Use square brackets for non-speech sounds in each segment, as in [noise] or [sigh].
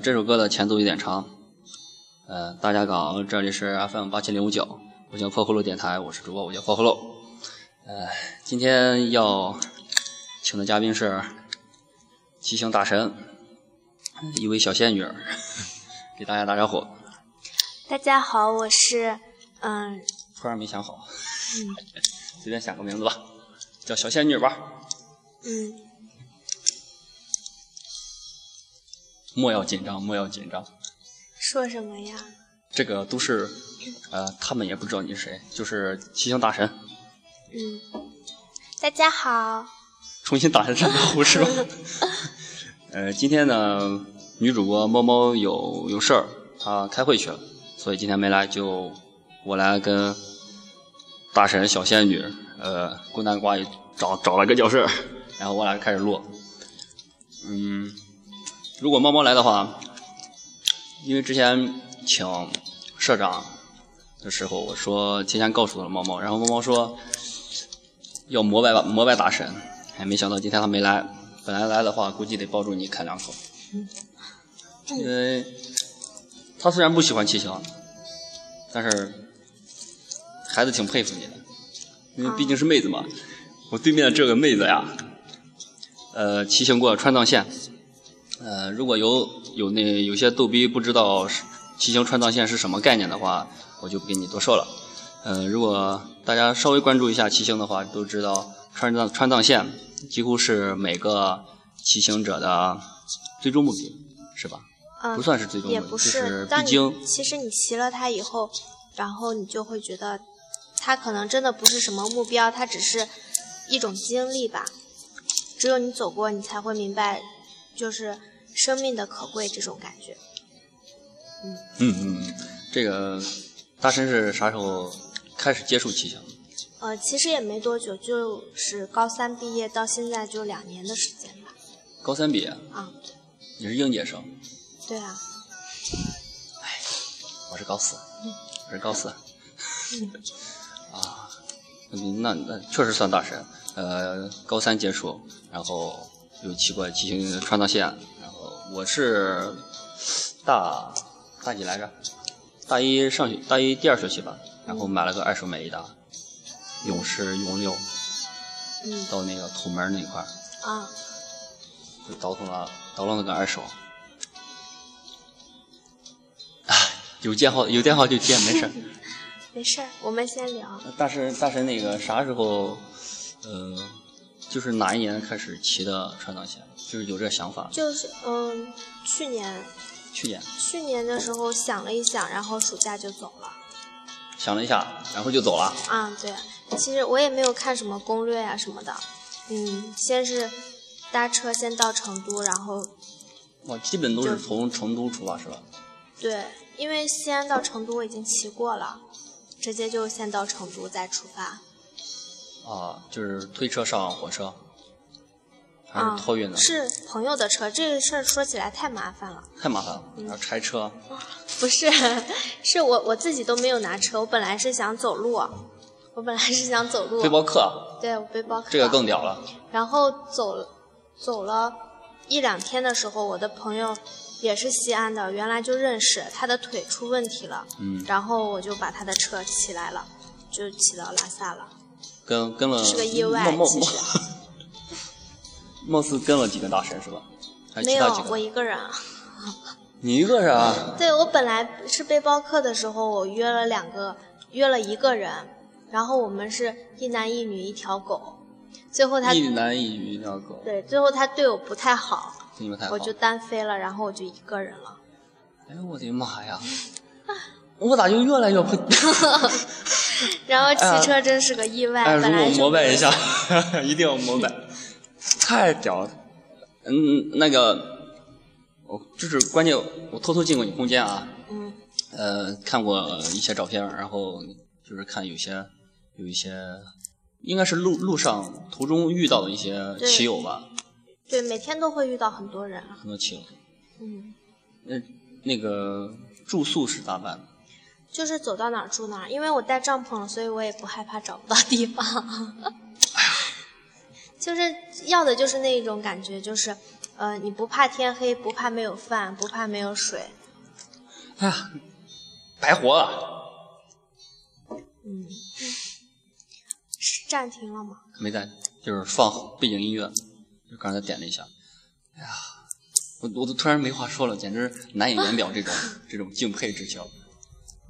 呃，这首歌的前奏有点长。呃，大家好，这里是 FM 八七零五九，我叫破葫芦电台，我是主播，我叫破葫芦。呃，今天要请的嘉宾是骑行大神，一位小仙女，[laughs] 给大家打招呼。大家好，我是嗯，突然没想好，嗯 [laughs] 随便想个名字吧，叫小仙女吧。嗯，莫要紧张，莫要紧张。说什么呀？这个都是，呃，他们也不知道你是谁，就是七星大神。嗯，大家好。重新打一声招呼是吧？[laughs] 呃，今天呢，女主播猫猫有有事儿，她开会去了，所以今天没来，就我来跟大神小仙女，呃，孤男寡女找找了个教室，然后我俩开始录。嗯，如果猫猫来的话。因为之前请社长的时候，我说提前告诉了猫猫，然后猫猫说要膜拜膜拜大神，哎，没想到今天他没来。本来来的话，估计得抱住你啃两口。因为他虽然不喜欢骑行，但是还是挺佩服你的，因为毕竟是妹子嘛。我对面这个妹子呀，呃，骑行过川藏线。呃，如果有有那有些逗逼不知道骑行川藏线是什么概念的话，我就不跟你多说了。呃，如果大家稍微关注一下骑行的话，都知道川藏川藏线几乎是每个骑行者的最终目的，是吧？嗯，不算是最终目的，也不是必经。其实你骑了它以后，然后你就会觉得，它可能真的不是什么目标，它只是一种经历吧。只有你走过，你才会明白，就是。生命的可贵，这种感觉。嗯嗯嗯，这个大神是啥时候开始接触骑行？呃，其实也没多久，就是高三毕业到现在就两年的时间吧。高三毕业？啊。你是应届生？对啊。哎，我是高四，我是高四。[laughs] 啊，那那确实算大神。呃，高三结束，然后又骑过骑行川藏线。我是大大几来着？大一上学，大一第二学期吧。然后买了个二手美利达，勇士勇六，到那个土门那块儿啊，就倒腾了，倒腾了个二手。有电话有电话就接，没事 [laughs] 没事我们先聊。大神大神，那个啥时候，呃，就是哪一年开始骑的川藏线？就是有这想法，就是嗯，去年，去年，去年的时候想了一想，然后暑假就走了。想了一下，然后就走了。啊，对，其实我也没有看什么攻略呀什么的，嗯，先是搭车先到成都，然后，哇，基本都是从成都出发是吧？对，因为西安到成都我已经骑过了，直接就先到成都再出发。啊，就是推车上火车。还是托运的，是朋友的车。这个事儿说起来太麻烦了，太麻烦了，要拆车。不是，是我我自己都没有拿车。我本来是想走路，我本来是想走路。背包客。对，我背包客。这个更屌了。然后走走了一两天的时候，我的朋友也是西安的，原来就认识，他的腿出问题了。嗯。然后我就把他的车骑来了，就骑到拉萨了。跟跟了。是个意外，其实。[laughs] 貌似跟了几个大神是吧？没有，我一个人。你一个人？啊？[laughs] 对，我本来是背包客的时候，我约了两个，约了一个人，然后我们是一男一女一条狗，最后他一男一女一条狗。对，最后他对我不太好，对你不太好，我就单飞了，然后我就一个人了。哎呦我的妈呀！[laughs] 我咋就越来越不？[laughs] 然后骑车真是个意外，哎，本来就膜拜一下，一定要膜拜。太屌了，嗯，那个，我就是关键，我偷偷进过你空间啊，嗯，呃，看过一些照片，然后就是看有些有一些，应该是路路上途中遇到的一些骑友吧，对，每天都会遇到很多人，很多骑友，嗯，那那个住宿是咋办？就是走到哪儿住哪儿，因为我带帐篷了，所以我也不害怕找不到地方。就是要的就是那一种感觉，就是，呃，你不怕天黑，不怕没有饭，不怕没有水。哎呀，白活了。嗯，是暂停了吗？没在，就是放背景音乐，就刚才点了一下。哎呀，我我都突然没话说了，简直难以言表这种 [laughs] 这种敬佩之情，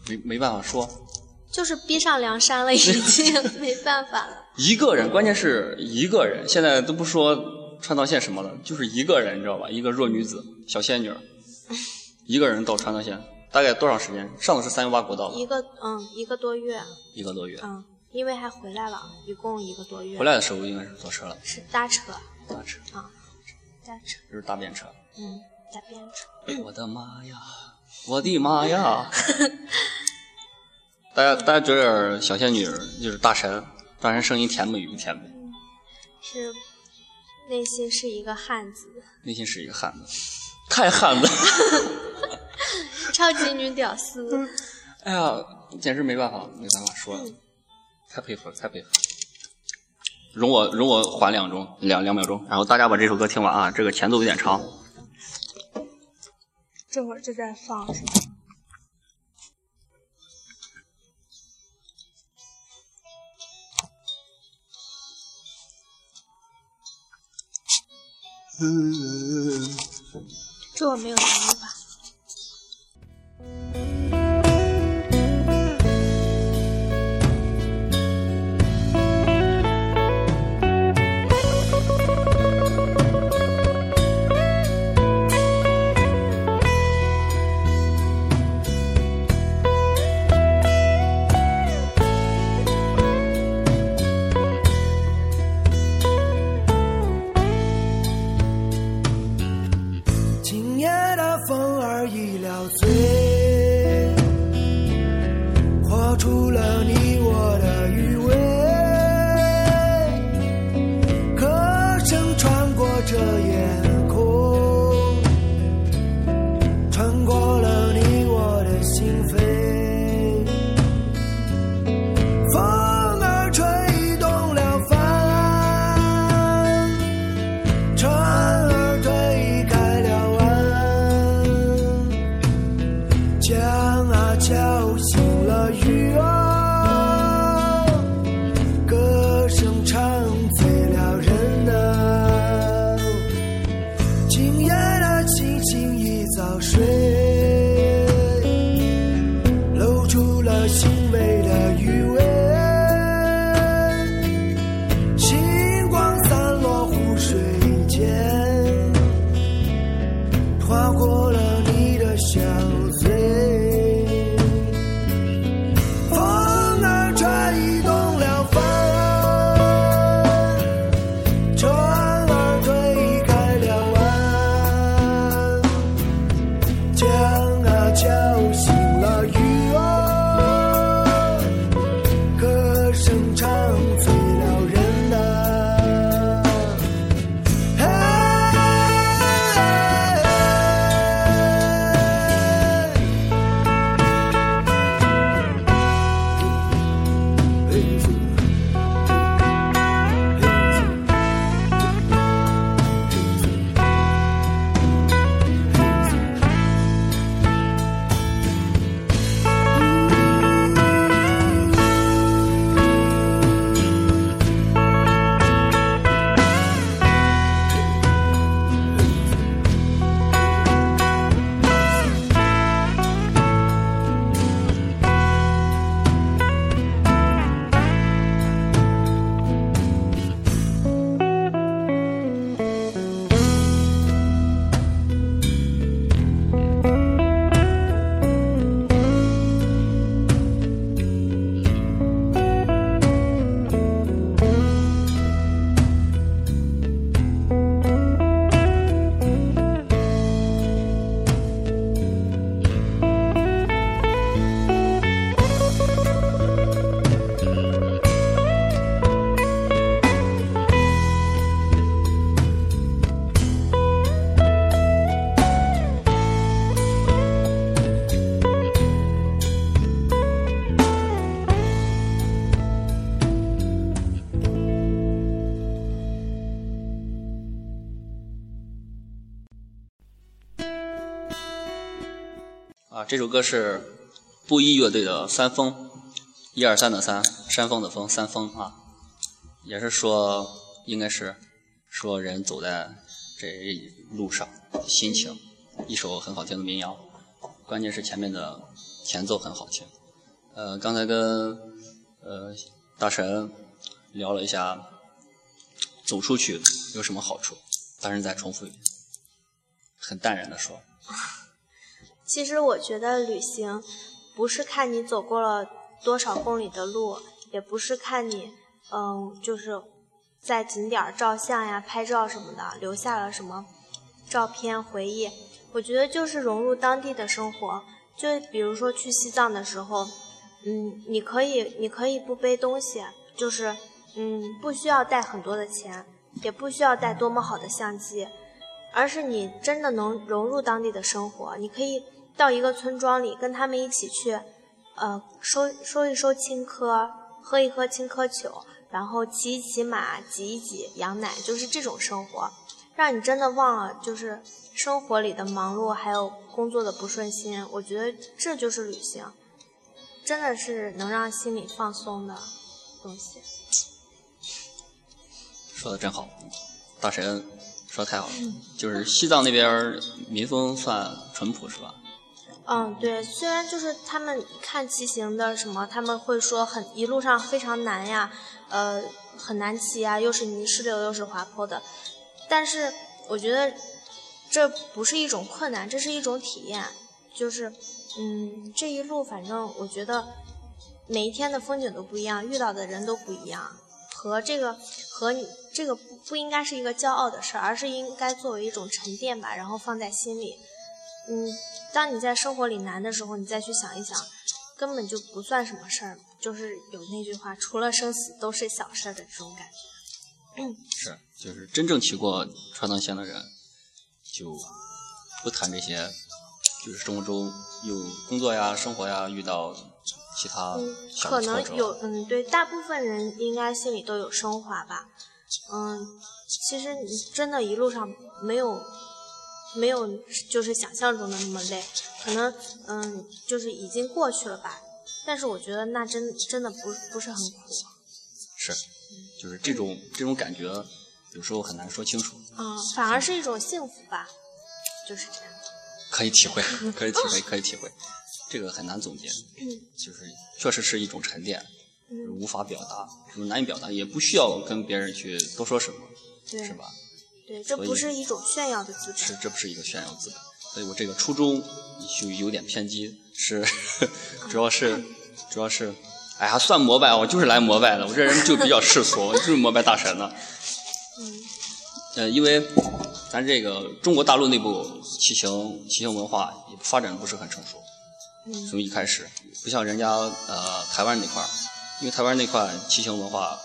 没没办法说。就是逼上梁山了，已经 [laughs] 没办法了。一个人，关键是一个人，现在都不说川藏线什么了，就是一个人，你知道吧？一个弱女子，小仙女，一个人到川藏线，大概多长时间？上的是三幺八国道吧？一个嗯，一个多月。一个多月。嗯，因为还回来了，一共一个多月。回来的时候应该是坐车了。是搭车。搭车。啊，搭车。就是搭便车。嗯，搭便车。我的妈呀！我的妈呀！[laughs] 大家大家觉得小仙女就是大神，大神声音甜美不甜美？是，内心是一个汉子。内心是一个汉子，太汉子。[laughs] 超级女屌丝。[laughs] 哎呀，简直没办法，没办法说了，太佩服了，太佩服了。容我容我缓两钟，两两秒钟，然后大家把这首歌听完啊，这个前奏有点长。这会儿就在放是吗？这我没有能力吧。这首歌是布衣乐队的《三峰》，一二三的三，山峰的峰，三峰啊，也是说，应该是说人走在这路上心情，一首很好听的民谣，关键是前面的前奏很好听。呃，刚才跟呃大神聊了一下，走出去有什么好处，大神再重复一遍，很淡然的说。其实我觉得旅行，不是看你走过了多少公里的路，也不是看你，嗯，就是在景点照相呀、拍照什么的，留下了什么照片回忆。我觉得就是融入当地的生活。就比如说去西藏的时候，嗯，你可以，你可以不背东西，就是，嗯，不需要带很多的钱，也不需要带多么好的相机，而是你真的能融入当地的生活，你可以。到一个村庄里，跟他们一起去，呃，收收一收青稞，喝一喝青稞酒，然后骑一骑马，挤一挤羊奶，就是这种生活，让你真的忘了就是生活里的忙碌，还有工作的不顺心。我觉得这就是旅行，真的是能让心里放松的东西。说的真好，大神说的太好了。就是西藏那边民风算淳朴，是吧？嗯，对，虽然就是他们看骑行的什么，他们会说很一路上非常难呀，呃，很难骑呀，又是泥石流又是滑坡的，但是我觉得这不是一种困难，这是一种体验，就是嗯，这一路反正我觉得每一天的风景都不一样，遇到的人都不一样，和这个和你这个不应该是一个骄傲的事儿，而是应该作为一种沉淀吧，然后放在心里，嗯。当你在生活里难的时候，你再去想一想，根本就不算什么事儿。就是有那句话，除了生死都是小事的这种感觉。嗯是，就是真正骑过川藏线的人，就不谈这些，就是生活中有工作呀、生活呀遇到其他可能有，嗯，对，大部分人应该心里都有升华吧。嗯，其实你真的一路上没有。没有，就是想象中的那么累，可能嗯，就是已经过去了吧。但是我觉得那真真的不不是很苦。是，就是这种这种感觉，有时候很难说清楚。嗯，反而是一种幸福吧，就是这样。可以体会，可以体会，[laughs] 可以体会，这个很难总结。嗯，就是确实是一种沉淀，无法表达，难以表达，也不需要跟别人去多说什么，是吧？对，这不是一种炫耀的资本。是，这不是一个炫耀资本。所以我这个初衷就有点偏激，是，[laughs] 主要是，主要是，哎呀，算膜拜，我就是来膜拜的。我这人就比较世俗，我就是膜拜大神的。嗯。呃，因为咱这个中国大陆内部骑行骑行文化也发展不是很成熟。嗯。从一开始，不像人家呃台湾那块儿，因为台湾那块骑行文化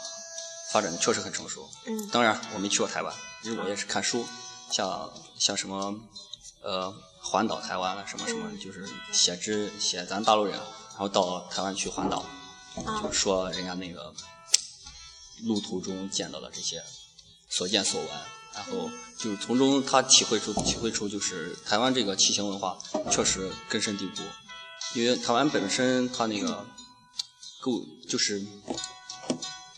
发展的确实很成熟。嗯。当然，我没去过台湾。其实我也是看书，像像什么，呃，环岛台湾什么什么，就是写之写咱大陆人，然后到台湾去环岛，就说人家那个路途中见到的这些所见所闻，然后就从中他体会出体会出就是台湾这个骑行文化确实根深蒂固，因为台湾本身它那个构就是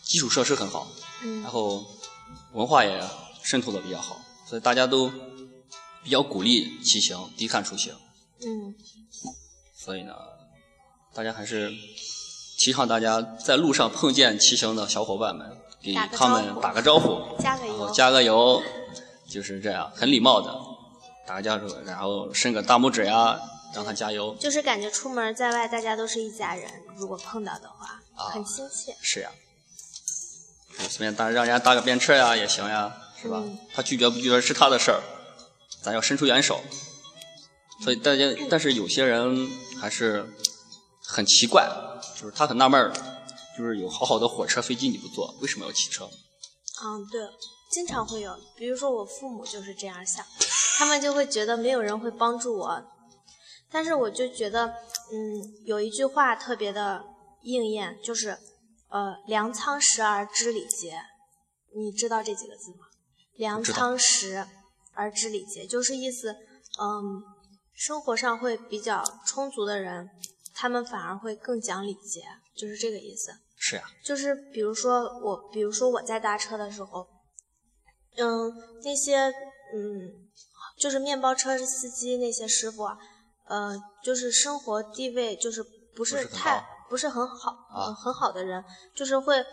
基础设施很好，然后文化也。渗透的比较好，所以大家都比较鼓励骑行，低碳出行。嗯。所以呢，大家还是提倡大家在路上碰见骑行的小伙伴们，给他们打个招呼，加个油，加个油，就是这样，很礼貌的打个招呼，然后伸个大拇指呀，让他加油。就是感觉出门在外，大家都是一家人，如果碰到的话，很亲切。是呀。随便搭让人家搭个便车呀，也行呀。是吧？他拒绝不拒绝是他的事儿，咱要伸出援手。所以大家，但是有些人还是很奇怪，就是他很纳闷儿，就是有好好的火车、飞机你不坐，为什么要骑车？嗯，对，经常会有，比如说我父母就是这样想，他们就会觉得没有人会帮助我。但是我就觉得，嗯，有一句话特别的应验，就是呃，粮仓时而知礼节，你知道这几个字吗？粮仓实而知礼节，就是意思，嗯，生活上会比较充足的人，他们反而会更讲礼节，就是这个意思。是呀，就是比如说我，比如说我在搭车的时候，嗯，那些嗯，就是面包车司机那些师傅啊，呃，就是生活地位就是不是太不是很好啊。很好的人，就是会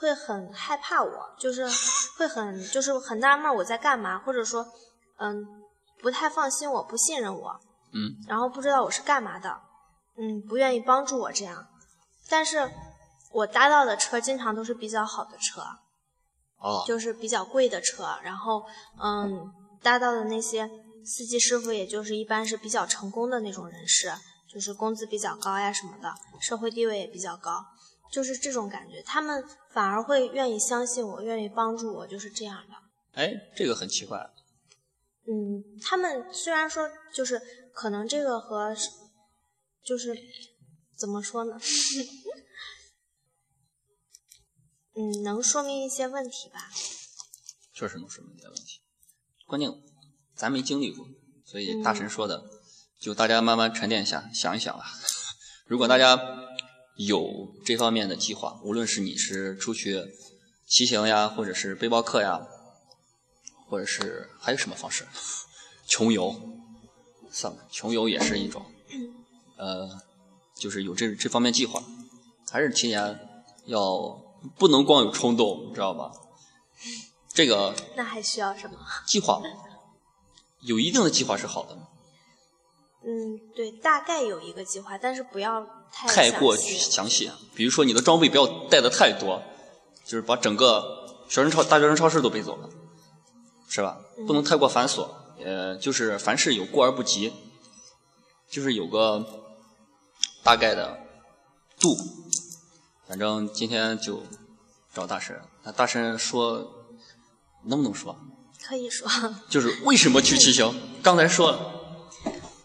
会很害怕我，就是 [laughs] 会很就是很纳闷我在干嘛，或者说嗯不太放心我，不信任我，嗯，然后不知道我是干嘛的，嗯，不愿意帮助我这样，但是我搭到的车经常都是比较好的车，哦，就是比较贵的车，然后嗯，搭到的那些司机师傅，也就是一般是比较成功的那种人士，就是工资比较高呀什么的，社会地位也比较高，就是这种感觉，他们反而会愿意相信我，愿意帮助我，就是这样的。哎，这个很奇怪。嗯，他们虽然说就是可能这个和就是怎么说呢？[laughs] 嗯，能说明一些问题吧。确实能说明一些问题。关键咱没经历过，所以大神说的，就大家慢慢沉淀一下，想一想吧。[laughs] 如果大家有这方面的计划，无论是你是出去骑行呀，或者是背包客呀，或者是还有什么方式，[laughs] 穷游，算了，穷游也是一种，呃，就是有这这方面计划，还是提前要不能光有冲动，知道吧？这个那还需要什么？计划有一定的计划是好的，嗯，对，大概有一个计划，但是不要太太过详细详细。比如说你的装备不要带的太多，就是把整个学生超大学生超市都背走了，是吧？不能太过繁琐，呃，就是凡事有过而不及，就是有个大概的度。反正今天就找大神，那大神说能不能说？可以说，就是为什么去骑行？刚才说了，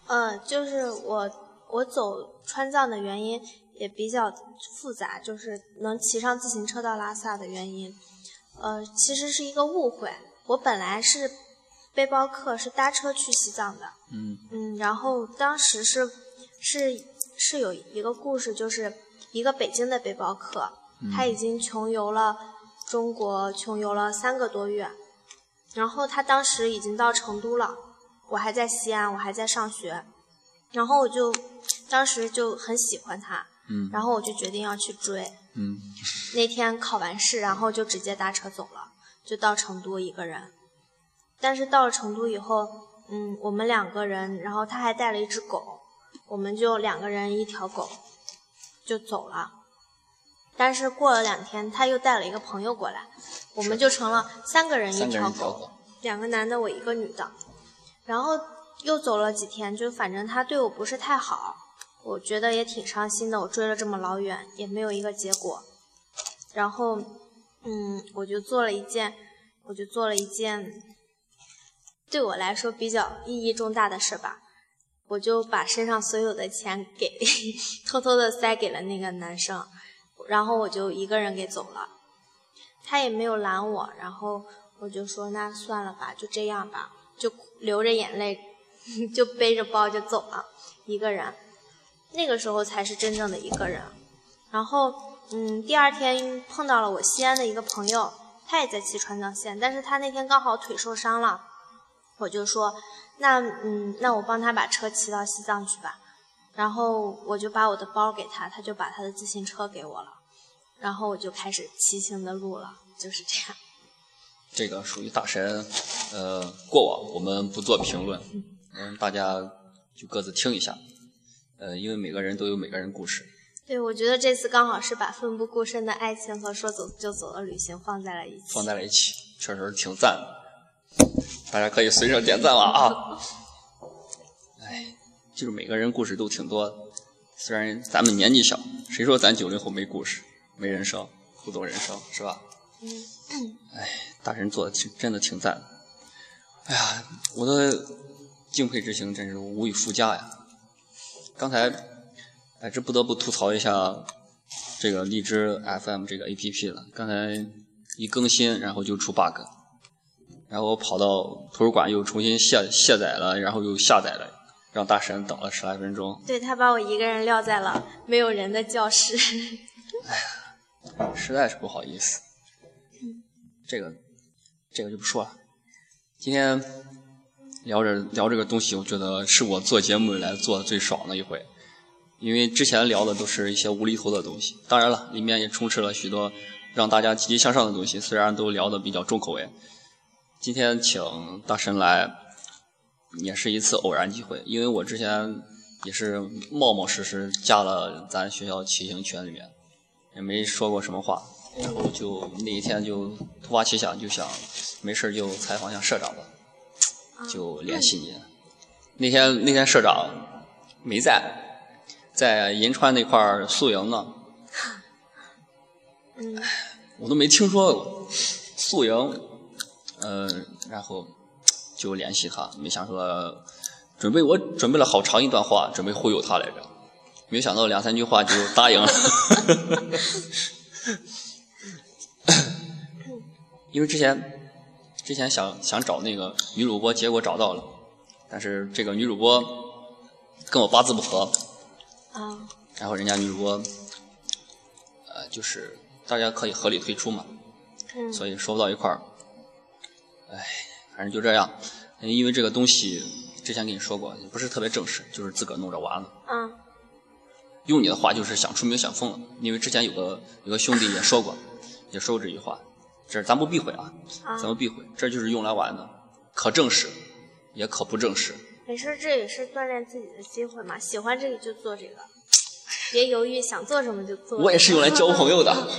呃，就是我我走川藏的原因也比较复杂，就是能骑上自行车到拉萨的原因，呃，其实是一个误会。我本来是背包客，是搭车去西藏的，嗯嗯，然后当时是是是有一个故事，就是一个北京的背包客，他已经穷游了中国，穷游了三个多月，然后他当时已经到成都了，我还在西安，我还在上学，然后我就当时就很喜欢他，嗯然后我就决定要去追。嗯 [laughs] 那天考完试，然后就直接搭车走了，就到成都一个人。但是到了成都以后，嗯，我们两个人，然后他还带了一只狗，我们就两个人一条狗就走了。但是过了两天，他又带了一个朋友过来，我们就成了三个人一条狗人一条狗，两个男的，我一个女的。然后又走了几天，就反正他对我不是太好，我觉得也挺伤心的。我追了这么老远，也没有一个结果。然后，嗯，我就做了一件，我就做了一件对我来说比较意义重大的事吧。我就把身上所有的钱给 [laughs] 偷偷的塞给了那个男生，然后我就一个人给走了。他也没有拦我，然后我就说那算了吧，就这样吧，就流着眼泪 [laughs] 就背着包就走了，一个人。那个时候才是真正的一个人。然后，嗯，第二天碰到了我西安的一个朋友，他也在骑川藏线，但是他那天刚好腿受伤了，我就说，那嗯，那我帮他把车骑到西藏去吧。然后我就把我的包给他，他就把他的自行车给我了，然后我就开始骑行的路了，就是这样。这个属于大神，呃，过往我们不做评论，嗯，大家就各自听一下，呃，因为每个人都有每个人故事，对，我觉得这次刚好是把奋不顾身的爱情和说走就走的旅行放在了一起。放在了一起，确实挺赞的，大家可以随手点赞了啊！哎，就是每个人故事都挺多的，虽然咱们年纪小，谁说咱九零后没故事、没人生、不懂人生是吧？嗯，哎，大神做的挺真的挺赞的。哎呀，我的敬佩之情真是无以复加呀！刚才，哎，这不得不吐槽一下这个荔枝 FM 这个 APP 了。刚才一更新，然后就出 bug，然后我跑到图书馆又重新卸卸载了，然后又下载了，让大神等了十来分钟。对他把我一个人撂在了没有人的教室。[laughs] 哎呀实在是不好意思。这个，这个就不说了。今天聊着聊这个东西，我觉得是我做节目以来做的最爽的一回，因为之前聊的都是一些无厘头的东西，当然了，里面也充斥了许多让大家积极向上的东西，虽然都聊的比较重口味。今天请大神来，也是一次偶然机会，因为我之前也是冒冒失失加了咱学校骑行群里面，也没说过什么话。然后就那一天就突发奇想，就想没事就采访一下社长吧，就联系你。那天那天社长没在，在银川那块儿宿营呢。[laughs] 嗯，我都没听说过宿营，嗯，然后就联系他，没想说准备我准备了好长一段话，准备忽悠他来着，没想到两三句话就答应了。[coughs] 因为之前之前想想找那个女主播，结果找到了，但是这个女主播跟我八字不合，啊，然后人家女主播呃就是大家可以合理退出嘛，嗯，所以说不到一块儿，哎，反正就这样。因为这个东西之前跟你说过，也不是特别正式，就是自个儿弄着玩的。啊，用你的话就是想出名想疯了。因为之前有个有个兄弟也说过，也说过这句话。这咱不避讳啊，啊咱不避讳，这就是用来玩的，可正式，也可不正式。没事，这也是锻炼自己的机会嘛。喜欢这个就做这个，别犹豫，想做什么就做。我也是用来交朋友的。[laughs]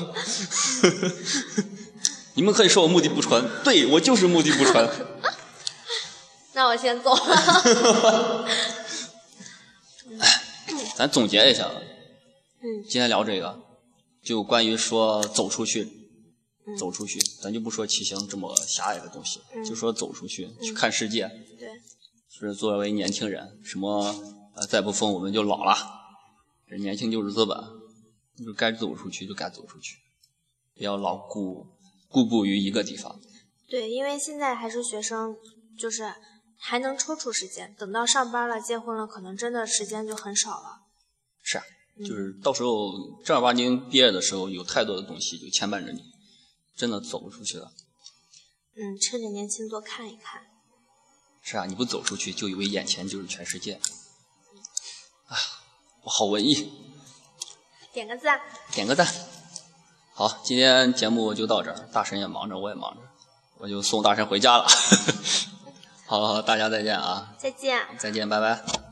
你们可以说我目的不纯，对我就是目的不纯。[laughs] 那我先走了。[laughs] 咱总结一下，嗯今天聊这个，就关于说走出去，嗯走出去，咱就不说骑行这么狭隘的东西，嗯就说走出去去看世界。对，是作为年轻人，什么呃再不疯我们就老了，这年轻就是资本，就该走出去就该走出去，不要老固固步于一个地方。对，因为现在还是学生，就是还能抽出时间。等到上班了、结婚了，可能真的时间就很少了。是啊，嗯就是到时候正儿八经毕业的时候，有太多的东西就牵绊着你，真的走不出去了。嗯，趁着年轻多看一看。是啊，你不走出去，就以为眼前就是全世界。啊，我好文艺，点个赞。点个赞。好，今天节目就到这儿，大神也忙着，我也忙着，我就送大神回家了。[laughs] 好，好，大家再见啊，再见。再见，拜拜。